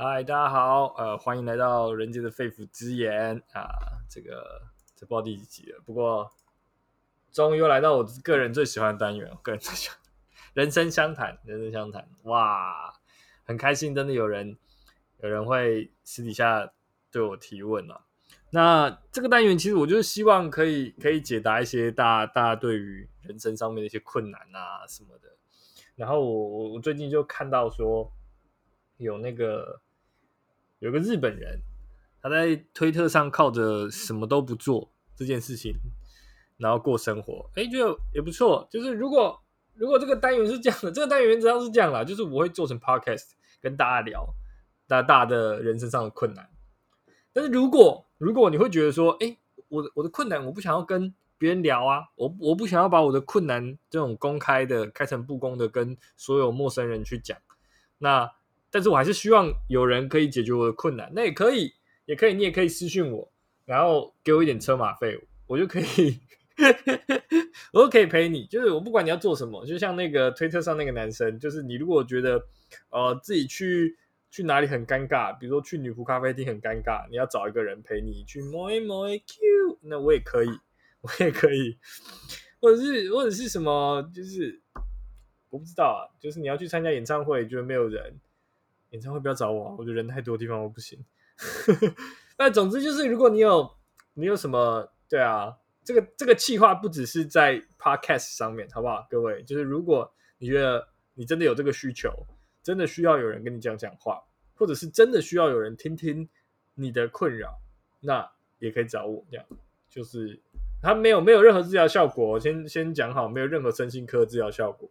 嗨，大家好，呃，欢迎来到人间的肺腑之言啊，这个这不知道第几集了，不过终于又来到我个人最喜欢的单元，我个人最喜欢人生相谈，人生相谈，哇，很开心，真的有人有人会私底下对我提问啊。那这个单元其实我就是希望可以可以解答一些大大家对于人生上面的一些困难啊什么的。然后我我我最近就看到说有那个。有个日本人，他在推特上靠着什么都不做这件事情，然后过生活，哎，就也不错。就是如果如果这个单元是这样的，这个单元原则上是这样啦，就是我会做成 podcast 跟大家聊大大的人生上的困难。但是如果如果你会觉得说，哎，我的我的困难我不想要跟别人聊啊，我我不想要把我的困难这种公开的、开诚布公的跟所有陌生人去讲，那。但是我还是希望有人可以解决我的困难，那也可以，也可以，你也可以私信我，然后给我一点车马费，我就可以，我都可以陪你。就是我不管你要做什么，就像那个推特上那个男生，就是你如果觉得呃自己去去哪里很尴尬，比如说去女仆咖啡厅很尴尬，你要找一个人陪你去摸一摸 Q，那我也可以，我也可以，或者是或者是什么，就是我不知道啊，就是你要去参加演唱会，觉得没有人。演唱会不要找我，我觉得人太多地方我不行。那总之就是，如果你有你有什么对啊，这个这个计划不只是在 podcast 上面，好不好？各位，就是如果你觉得你真的有这个需求，真的需要有人跟你讲讲话，或者是真的需要有人听听你的困扰，那也可以找我。这样就是他没有没有任何治疗效果，先先讲好，没有任何身心科治疗效果，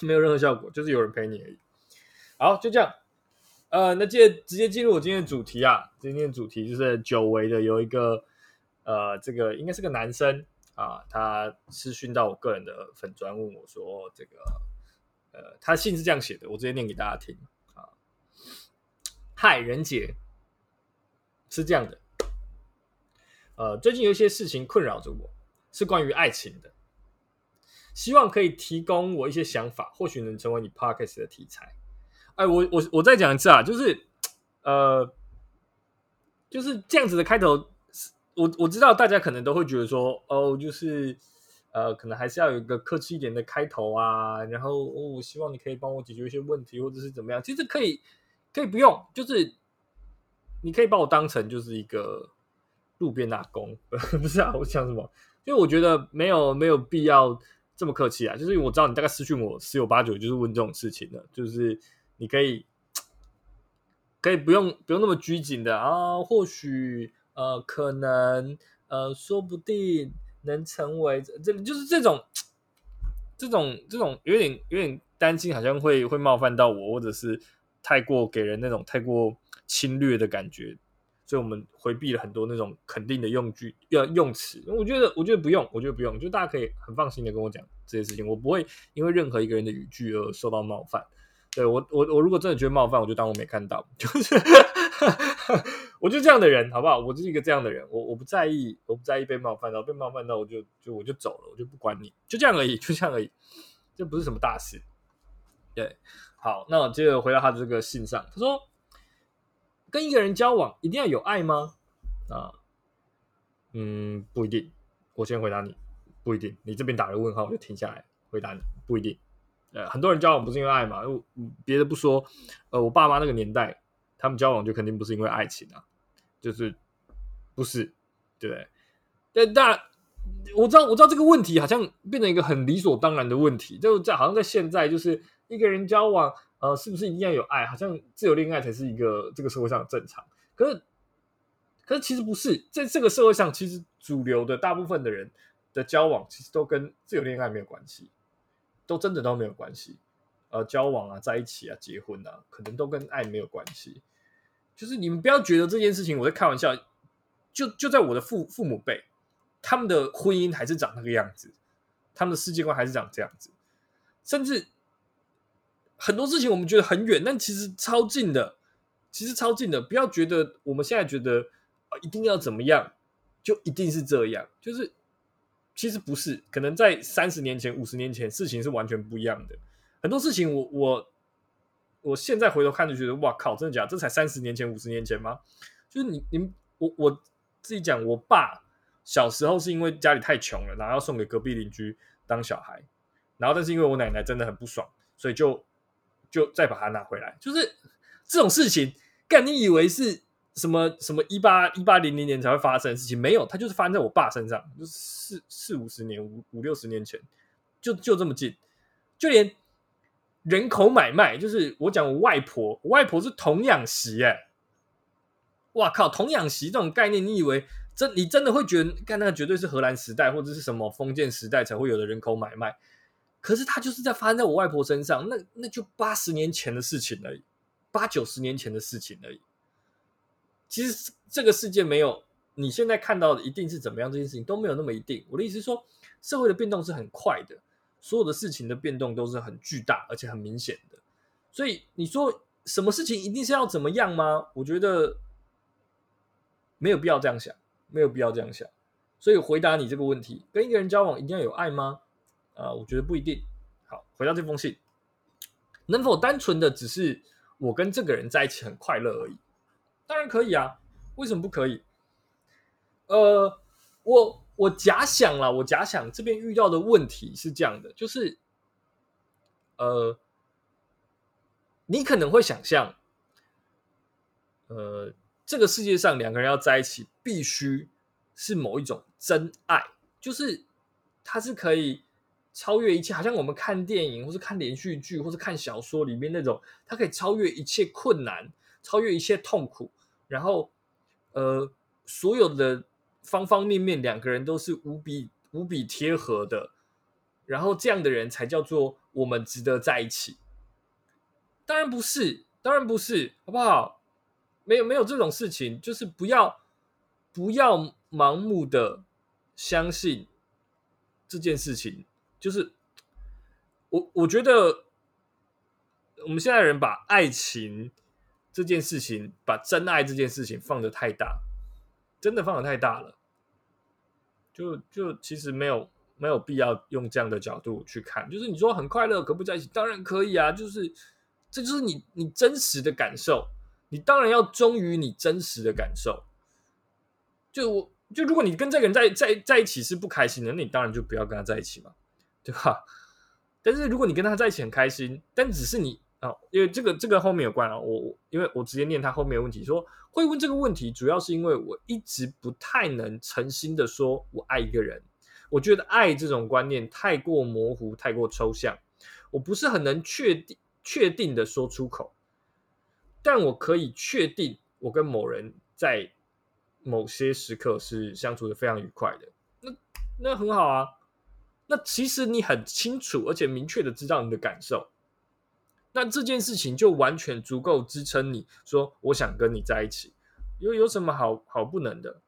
没有任何效果，就是有人陪你而已。好，就这样。呃，那接直接进入我今天的主题啊。今天的主题就是久违的，有一个呃，这个应该是个男生啊，他私讯到我个人的粉砖，问我说：“这个呃，他信是这样写的，我直接念给大家听啊。”嗨，人杰，是这样的，呃，最近有一些事情困扰着我，是关于爱情的，希望可以提供我一些想法，或许能成为你 podcast 的题材。哎，我我我再讲一次啊，就是，呃，就是这样子的开头。我我知道大家可能都会觉得说，哦，就是，呃，可能还是要有一个客气一点的开头啊。然后，哦，我希望你可以帮我解决一些问题，或者是怎么样。其实可以，可以不用，就是你可以把我当成就是一个路边打工，不是啊？我想什么？因为我觉得没有没有必要这么客气啊。就是我知道你大概私讯我十有八九就是问这种事情的，就是。你可以可以不用不用那么拘谨的啊，或许呃可能呃说不定能成为这就是这种这种这种有点有点担心，好像会会冒犯到我，或者是太过给人那种太过侵略的感觉，所以我们回避了很多那种肯定的用句要用词。我觉得我觉得不用，我觉得不用，就大家可以很放心的跟我讲这些事情，我不会因为任何一个人的语句而受到冒犯。对我，我我如果真的觉得冒犯，我就当我没看到，就是 我就这样的人，好不好？我就是一个这样的人，我我不在意，我不在意被冒犯到，被冒犯到我就就我就走了，我就不管你，就这样而已，就这样而已，这不是什么大事。对，好，那我接着回到他的这个信上，他说，跟一个人交往一定要有爱吗？啊，嗯，不一定。我先回答你，不一定。你这边打个问号，我就停下来回答你，不一定。呃，很多人交往不是因为爱嘛？别的不说，呃，我爸妈那个年代，他们交往就肯定不是因为爱情啊，就是不是，对不对？但但我知道，我知道这个问题好像变成一个很理所当然的问题，就在好像在现在，就是一个人交往，呃，是不是一定要有爱？好像自由恋爱才是一个这个社会上的正常。可是，可是其实不是，在这个社会上，其实主流的大部分的人的交往，其实都跟自由恋爱没有关系。都真的都没有关系，呃，交往啊，在一起啊，结婚啊，可能都跟爱没有关系。就是你们不要觉得这件事情我在开玩笑，就就在我的父父母辈，他们的婚姻还是长那个样子，他们的世界观还是长这样子，甚至很多事情我们觉得很远，但其实超近的，其实超近的。不要觉得我们现在觉得啊，一定要怎么样，就一定是这样，就是。其实不是，可能在三十年前、五十年前，事情是完全不一样的。很多事情，我我我现在回头看就觉得，哇靠，真的假？这才三十年前、五十年前吗？就是你你我我自己讲，我爸小时候是因为家里太穷了，然后要送给隔壁邻居当小孩，然后但是因为我奶奶真的很不爽，所以就就再把它拿回来。就是这种事情，干你以为是什么什么一八一八零零年才会发生的事情？没有，它就是发生在我爸身上，就是四四五十年、五五六十年前，就就这么近，就连。人口买卖就是我讲我外婆，我外婆是童养媳哎，哇靠，童养媳这种概念，你以为真你真的会觉得，干那个绝对是荷兰时代或者是什么封建时代才会有的人口买卖？可是它就是在发生在我外婆身上，那那就八十年前的事情而已，八九十年前的事情而已。其实这个世界没有你现在看到的一定是怎么样，这件事情都没有那么一定。我的意思是说，社会的变动是很快的。所有的事情的变动都是很巨大而且很明显的，所以你说什么事情一定是要怎么样吗？我觉得没有必要这样想，没有必要这样想。所以回答你这个问题，跟一个人交往一定要有爱吗？啊，我觉得不一定。好，回到这封信，能否单纯的只是我跟这个人在一起很快乐而已？当然可以啊，为什么不可以？呃，我。我假想了，我假想这边遇到的问题是这样的，就是，呃，你可能会想象，呃，这个世界上两个人要在一起，必须是某一种真爱，就是它是可以超越一切，好像我们看电影，或是看连续剧，或是看小说里面那种，它可以超越一切困难，超越一切痛苦，然后，呃，所有的。方方面面，两个人都是无比无比贴合的，然后这样的人才叫做我们值得在一起。当然不是，当然不是，好不好？没有没有这种事情，就是不要不要盲目的相信这件事情。就是我我觉得我们现在人把爱情这件事情，把真爱这件事情放的太大。真的放的太大了，就就其实没有没有必要用这样的角度去看。就是你说很快乐，可不在一起，当然可以啊。就是这就是你你真实的感受，你当然要忠于你真实的感受。就我就如果你跟这个人在在在一起是不开心的，那你当然就不要跟他在一起嘛，对吧？但是如果你跟他在一起很开心，但只是你。啊，因为这个这个后面有关啊，我我因为我直接念他后面的问题，说会问这个问题，主要是因为我一直不太能诚心的说我爱一个人，我觉得爱这种观念太过模糊，太过抽象，我不是很能确定确定的说出口，但我可以确定我跟某人在某些时刻是相处的非常愉快的，那那很好啊，那其实你很清楚而且明确的知道你的感受。那这件事情就完全足够支撑你说我想跟你在一起，有有什么好好不能的？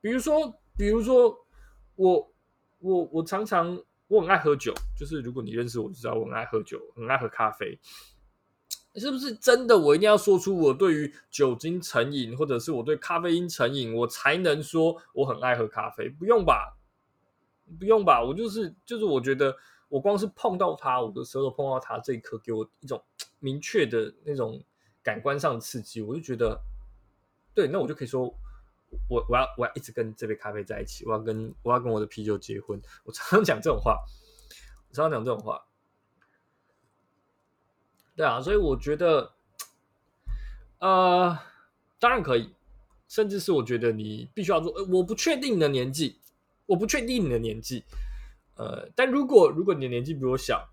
比如说，比如说我我我常常我很爱喝酒，就是如果你认识我，就知道我很爱喝酒，很爱喝咖啡，是不是真的？我一定要说出我对于酒精成瘾，或者是我对咖啡因成瘾，我才能说我很爱喝咖啡？不用吧，不用吧，我就是就是我觉得。我光是碰到他，我的舌头碰到他这一刻，给我一种 明确的那种感官上的刺激，我就觉得，对，那我就可以说，我我要我要一直跟这杯咖啡在一起，我要跟我要跟我的啤酒结婚。我常常讲这种话，常常讲这种话，对啊，所以我觉得，呃，当然可以，甚至是我觉得你必须要做。我不确定你的年纪，我不确定你的年纪。呃，但如果如果你的年纪比我小，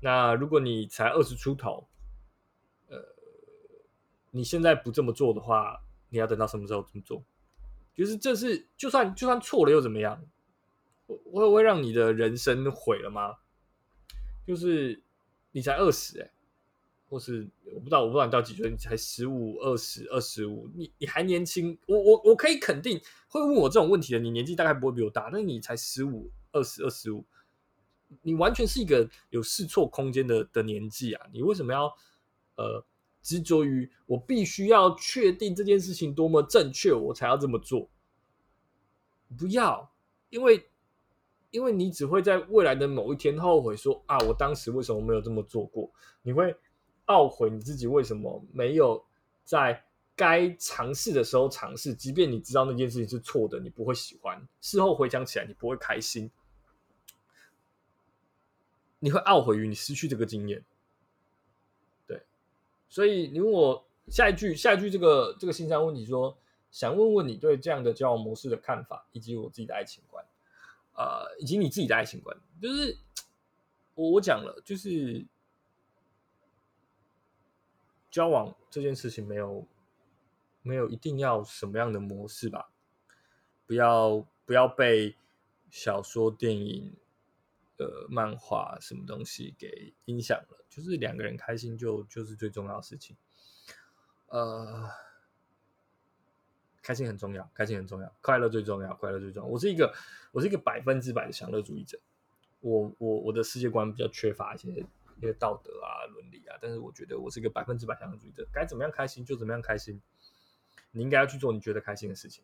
那如果你才二十出头，呃，你现在不这么做的话，你要等到什么时候这么做？就是这是就算就算错了又怎么样？会会会让你的人生毁了吗？就是你才二十哎，或是我不知道我不知道你到几岁，你才十五、二十、二十五，你你还年轻，我我我可以肯定会问我这种问题的，你年纪大概不会比我大，但是你才十五。二十二十五，你完全是一个有试错空间的的年纪啊！你为什么要呃执着于我必须要确定这件事情多么正确，我才要这么做？不要，因为因为你只会在未来的某一天后悔说啊，我当时为什么没有这么做过？你会懊悔你自己为什么没有在该尝试的时候尝试，即便你知道那件事情是错的，你不会喜欢，事后回想起来你不会开心，你会懊悔于你失去这个经验。对，所以你问我下一句，下一句这个这个信箱问题说，想问问你对这样的交往模式的看法，以及我自己的爱情观，呃，以及你自己的爱情观，就是我我讲了，就是交往这件事情没有。没有一定要什么样的模式吧，不要不要被小说、电影、呃漫画什么东西给影响了，就是两个人开心就就是最重要的事情。呃，开心很重要，开心很重要，快乐最重要，快乐最重要。我是一个我是一个百分之百的享乐主义者，我我我的世界观比较缺乏一些一些道德啊、伦理啊，但是我觉得我是一个百分之百享乐主义者，该怎么样开心就怎么样开心。你应该要去做你觉得开心的事情。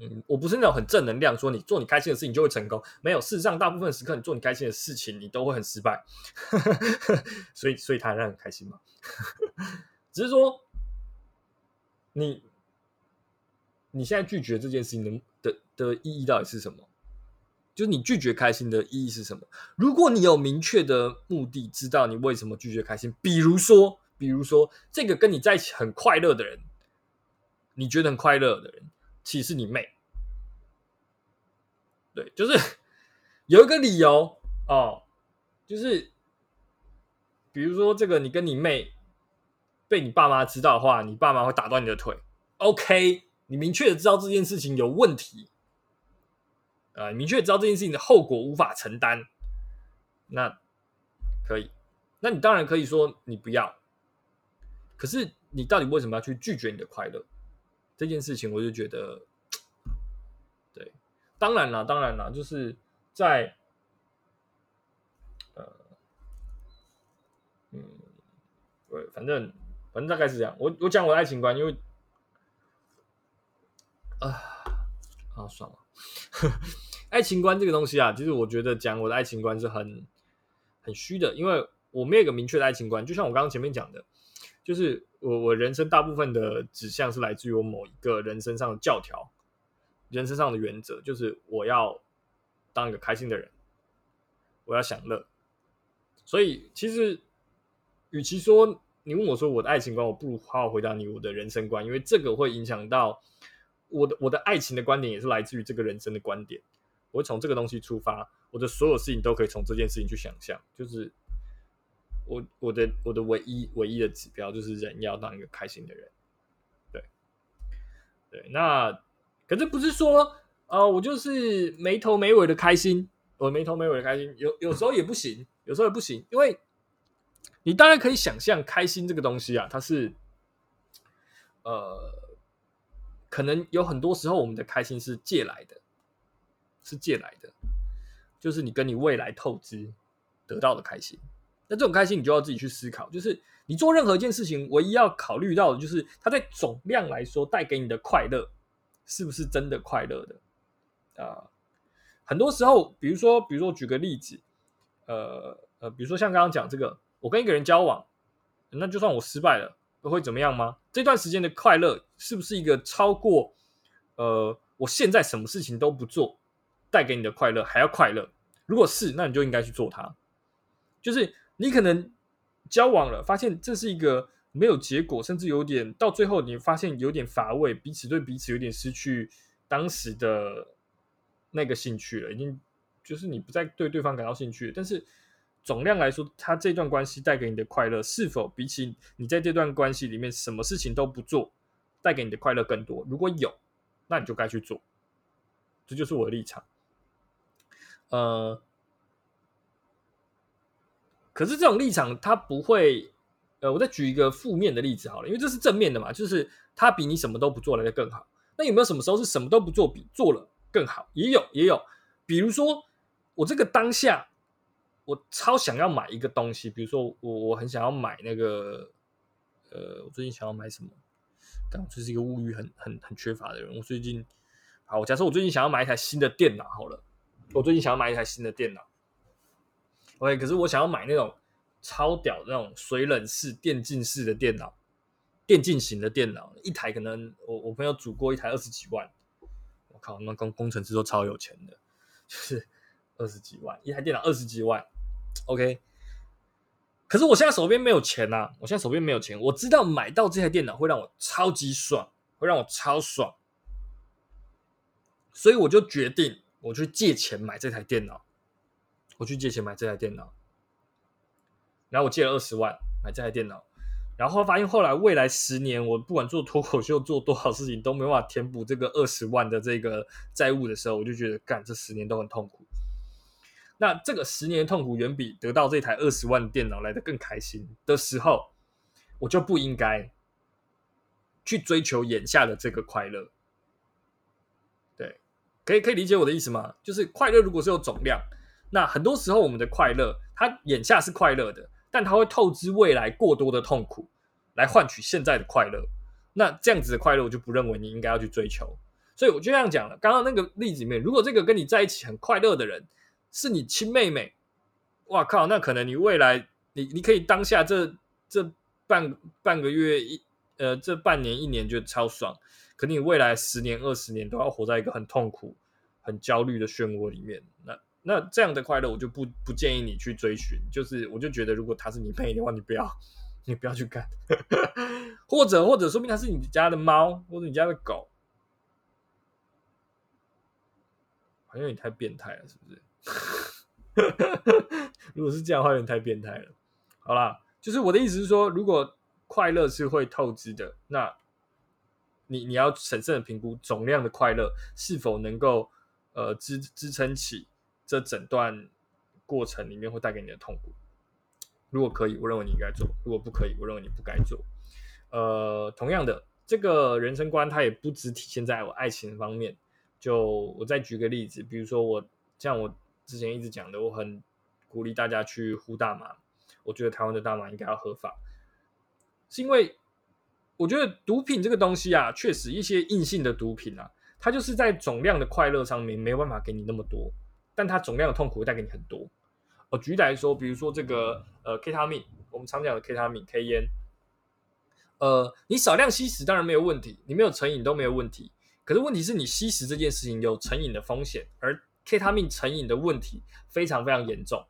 嗯，我不是那种很正能量，说你做你开心的事情就会成功。没有，事实上，大部分时刻你做你开心的事情，你都会很失败。所以，所以他让你开心嘛？只是说，你你现在拒绝这件事情的的的意义到底是什么？就是你拒绝开心的意义是什么？如果你有明确的目的，知道你为什么拒绝开心，比如说。比如说，这个跟你在一起很快乐的人，你觉得很快乐的人，其实是你妹。对，就是 有一个理由哦，就是比如说，这个你跟你妹被你爸妈知道的话，你爸妈会打断你的腿。OK，你明确的知道这件事情有问题，啊，明确知道这件事情的后果无法承担，那可以，那你当然可以说你不要。可是你到底为什么要去拒绝你的快乐这件事情？我就觉得，对，当然了，当然了，就是在，呃，嗯，对，反正反正大概是这样。我我讲我的爱情观，因为啊啊，算了，爱情观这个东西啊，其实我觉得讲我的爱情观是很很虚的，因为我没有一个明确的爱情观。就像我刚刚前面讲的。就是我我人生大部分的指向是来自于我某一个人生上的教条，人生上的原则，就是我要当一个开心的人，我要享乐。所以其实，与其说你问我说我的爱情观，我不如好好回答你我的人生观，因为这个会影响到我的我的爱情的观点，也是来自于这个人生的观点。我从这个东西出发，我的所有事情都可以从这件事情去想象，就是。我我的我的唯一唯一的指标就是人要当一个开心的人，对对，那可是不是说呃我就是没头没尾的开心，我没头没尾的开心，有有时候也不行，有时候也不行，因为你当然可以想象开心这个东西啊，它是呃可能有很多时候我们的开心是借来的，是借来的，就是你跟你未来透支得到的开心。那这种开心，你就要自己去思考。就是你做任何一件事情，唯一要考虑到的，就是它在总量来说带给你的快乐，是不是真的快乐的？啊，很多时候，比如说，比如说，举个例子，呃呃，比如说像刚刚讲这个，我跟一个人交往，那就算我失败了，会怎么样吗？这段时间的快乐，是不是一个超过呃我现在什么事情都不做带给你的快乐还要快乐？如果是，那你就应该去做它，就是。你可能交往了，发现这是一个没有结果，甚至有点到最后，你发现有点乏味，彼此对彼此有点失去当时的那个兴趣了，已经就是你不再对对方感到兴趣。但是总量来说，他这段关系带给你的快乐，是否比起你在这段关系里面什么事情都不做带给你的快乐更多？如果有，那你就该去做。这就是我的立场。呃。可是这种立场，它不会，呃，我再举一个负面的例子好了，因为这是正面的嘛，就是它比你什么都不做来的更好。那有没有什么时候是什么都不做比做了更好？也有，也有。比如说，我这个当下，我超想要买一个东西，比如说我我很想要买那个，呃，我最近想要买什么？但我就是一个物欲很很很缺乏的人。我最近，好，假设我最近想要买一台新的电脑好了，我最近想要买一台新的电脑。OK，可是我想要买那种超屌那种水冷式电竞式的电脑，电竞型的电脑，一台可能我我朋友组过一台二十几万，我靠，那工工程师都超有钱的，就是二十几万一台电脑二十几万，OK。可是我现在手边没有钱呐，我现在手边没有钱，我知道买到这台电脑会让我超级爽，会让我超爽，所以我就决定我去借钱买这台电脑，我去借钱买这台电脑。然后我借了二十万买这台电脑，然后发现后来未来十年，我不管做脱口秀做多少事情都没办法填补这个二十万的这个债务的时候，我就觉得干这十年都很痛苦。那这个十年痛苦远比得到这台二十万的电脑来的更开心的时候，我就不应该去追求眼下的这个快乐。对，可以可以理解我的意思吗？就是快乐如果是有总量，那很多时候我们的快乐，它眼下是快乐的。但他会透支未来过多的痛苦，来换取现在的快乐。那这样子的快乐，我就不认为你应该要去追求。所以我就这样讲了。刚刚那个例子里面，如果这个跟你在一起很快乐的人是你亲妹妹，哇靠，那可能你未来你你可以当下这这半半个月一呃这半年一年就超爽，可你未来十年二十年都要活在一个很痛苦、很焦虑的漩涡里面。那那这样的快乐，我就不不建议你去追寻。就是，我就觉得，如果他是你配的话，你不要，你不要去干。或者，或者说明他是你家的猫，或者你家的狗，好像你太变态了，是不是？如果是这样的话，有点太变态了。好啦，就是我的意思是说，如果快乐是会透支的，那你你要审慎的评估总量的快乐是否能够呃支支撑起。这整段过程里面会带给你的痛苦，如果可以，我认为你应该做；如果不可以，我认为你不该做。呃，同样的，这个人生观它也不只体现在我爱情方面。就我再举个例子，比如说我像我之前一直讲的，我很鼓励大家去呼大麻。我觉得台湾的大麻应该要合法，是因为我觉得毒品这个东西啊，确实一些硬性的毒品啊，它就是在总量的快乐上面没有办法给你那么多。但它总量的痛苦会带给你很多。呃，举例来说，比如说这个呃，K 他命，我们常讲的 K 他命、K 烟，呃，你少量吸食当然没有问题，你没有成瘾都没有问题。可是问题是你吸食这件事情有成瘾的风险，而 K 他命成瘾的问题非常非常严重。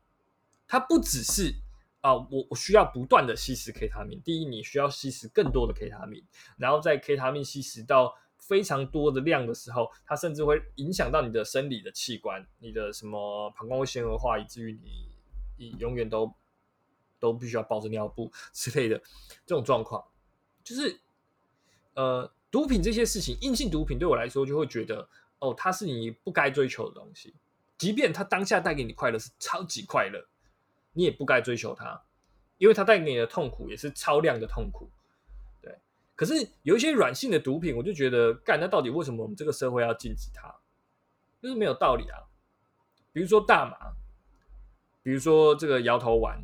它不只是啊，我我需要不断的吸食 K 他命，第一，你需要吸食更多的 K 他命，然后在 K 他命吸食到。非常多的量的时候，它甚至会影响到你的生理的器官，你的什么膀胱会纤维化，以至于你你永远都都必须要抱着尿布 之类的这种状况，就是呃，毒品这些事情，硬性毒品对我来说就会觉得哦，它是你不该追求的东西，即便它当下带给你快乐是超级快乐，你也不该追求它，因为它带给你的痛苦也是超量的痛苦。可是有一些软性的毒品，我就觉得干那到底为什么我们这个社会要禁止它？就是没有道理啊。比如说大麻，比如说这个摇头丸，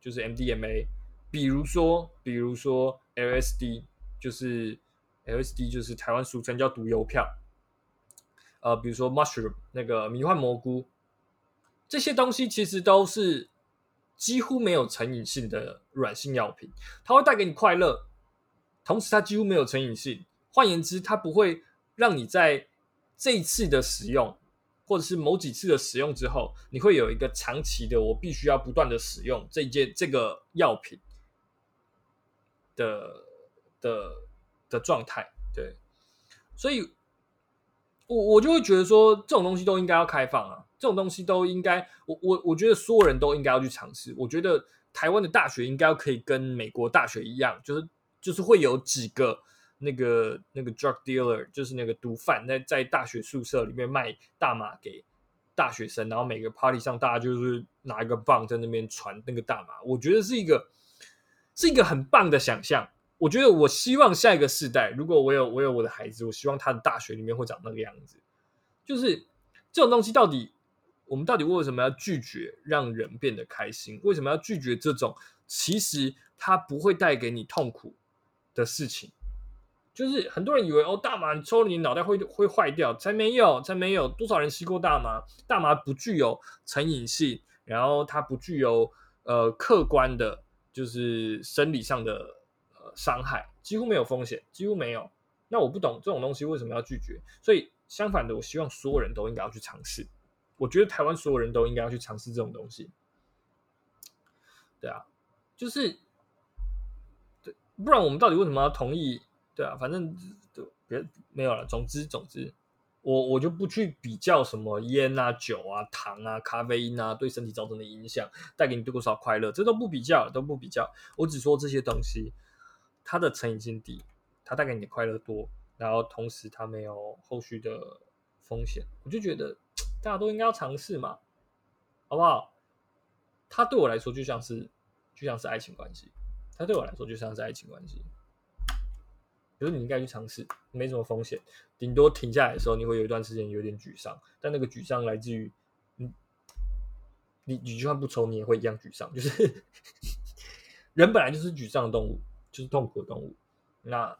就是 MDMA，比如说比如说 LSD，就是 LSD，就是台湾俗称叫毒邮票。呃，比如说 mushroom 那个迷幻蘑菇，这些东西其实都是几乎没有成瘾性的软性药品，它会带给你快乐。同时，它几乎没有成瘾性。换言之，它不会让你在这一次的使用，或者是某几次的使用之后，你会有一个长期的我必须要不断的使用这件这个药品的的的状态。对，所以，我我就会觉得说，这种东西都应该要开放啊，这种东西都应该，我我我觉得所有人都应该要去尝试。我觉得台湾的大学应该可以跟美国大学一样，就是。就是会有几个那个那个 drug dealer，就是那个毒贩，在在大学宿舍里面卖大麻给大学生，然后每个 party 上大家就是拿一个棒在那边传那个大麻。我觉得是一个是一个很棒的想象。我觉得我希望下一个世代，如果我有我有我的孩子，我希望他的大学里面会长那个样子。就是这种东西到底我们到底为什么要拒绝让人变得开心？为什么要拒绝这种其实它不会带给你痛苦？的事情，就是很多人以为哦，大麻抽了你脑袋会会坏掉，才没有，才没有多少人吸过大麻。大麻不具有成瘾性，然后它不具有呃客观的，就是生理上的呃伤害，几乎没有风险，几乎没有。那我不懂这种东西为什么要拒绝，所以相反的，我希望所有人都应该要去尝试。我觉得台湾所有人都应该要去尝试这种东西。对啊，就是，不然我们到底为什么要同意？对啊，反正就别没有了。总之，总之，我我就不去比较什么烟啊、酒啊、糖啊、咖啡因啊对身体造成的影响，带给你多少快乐，这都不比较，都不比较。我只说这些东西，它的成瘾性低，它带给你的快乐多，然后同时它没有后续的风险，我就觉得大家都应该要尝试嘛，好不好？它对我来说就像是就像是爱情关系，它对我来说就像是爱情关系。比如你应该去尝试，没什么风险，顶多停下来的时候，你会有一段时间有点沮丧，但那个沮丧来自于你，你就算不抽，你也会一样沮丧。就是 人本来就是沮丧的动物，就是痛苦的动物。那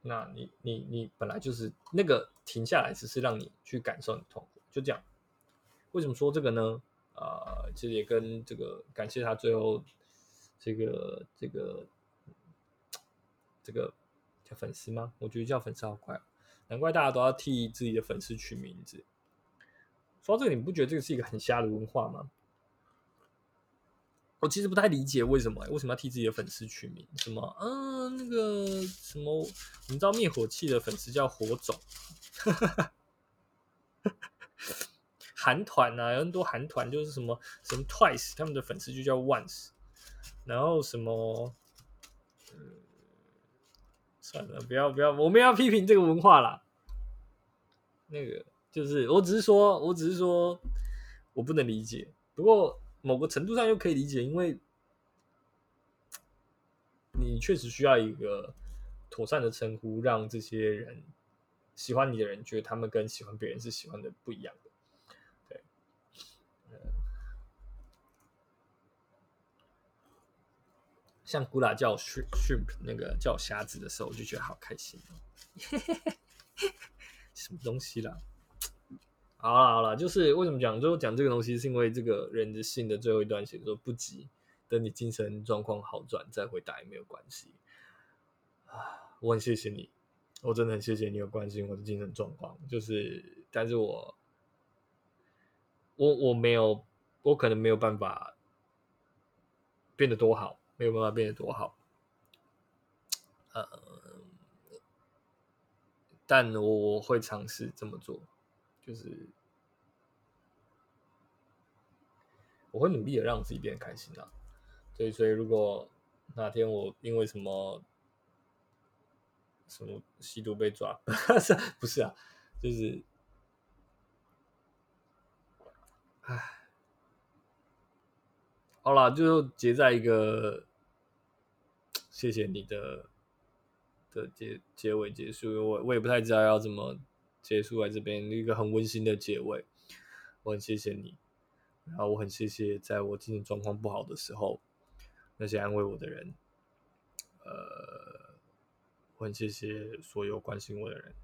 那你你你本来就是那个停下来，只是让你去感受你痛苦，就这样。为什么说这个呢？啊，其实也跟这个感谢他最后这个这个。这个叫粉丝吗？我觉得叫粉丝好快，难怪大家都要替自己的粉丝取名字。说到这个，你不觉得这个是一个很瞎的文化吗？我其实不太理解为什么，为什么要替自己的粉丝取名？什么？嗯，那个什么，你知道灭火器的粉丝叫火种，韩团啊，有很多韩团就是什么什么 Twice，他们的粉丝就叫 Once，然后什么，嗯。算了，不要不要，我们要批评这个文化啦。那个就是，我只是说，我只是说，我不能理解。不过某个程度上又可以理解，因为你确实需要一个妥善的称呼，让这些人喜欢你的人觉得他们跟喜欢别人是喜欢的不一样的。像古拉叫 shrimp 那个叫虾子的时候，我就觉得好开心哦，什么东西啦？好了好了，就是为什么讲最后讲这个东西，是因为这个人的信的最后一段写说不急，等你精神状况好转再回答也没有关系啊。我很谢谢你，我真的很谢谢你有关心我的精神状况。就是，但是我我我没有，我可能没有办法变得多好。没有办法变得多好，呃，但我会尝试这么做，就是我会努力的让自己变得开心啊。所以，所以如果哪天我因为什么什么吸毒被抓，不是啊，就是，唉，好了，就结在一个。谢谢你的的结结尾结束，我我也不太知道要怎么结束在这边一个很温馨的结尾。我很谢谢你，然后我很谢谢在我精神状况不好的时候那些安慰我的人。呃，我很谢谢所有关心我的人。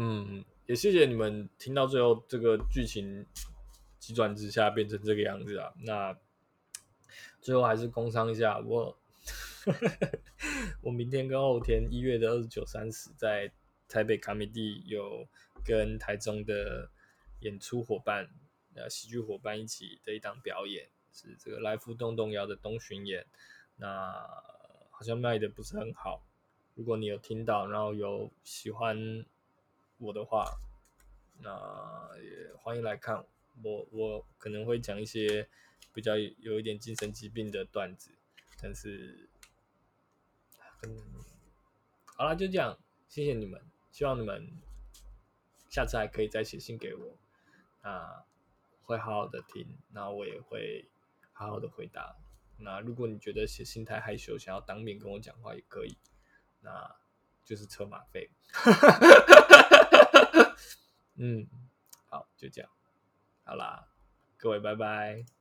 嗯。也谢谢你们听到最后这个剧情急转直下变成这个样子啊！那最后还是工商一下，我 我明天跟后天一月的二十九、三十在台北卡米蒂有跟台中的演出伙伴呃喜剧伙伴一起的一档表演，是这个来福动动摇的东巡演，那好像卖的不是很好，如果你有听到，然后有喜欢。我的话，那也欢迎来看我。我可能会讲一些比较有一点精神疾病的段子，但是，嗯，好了，就这样，谢谢你们，希望你们下次还可以再写信给我，那会好好的听，那我也会好好的回答。那如果你觉得写信太害羞，想要当面跟我讲话也可以，那就是车马费。嗯，好，就这样，好啦，各位，拜拜。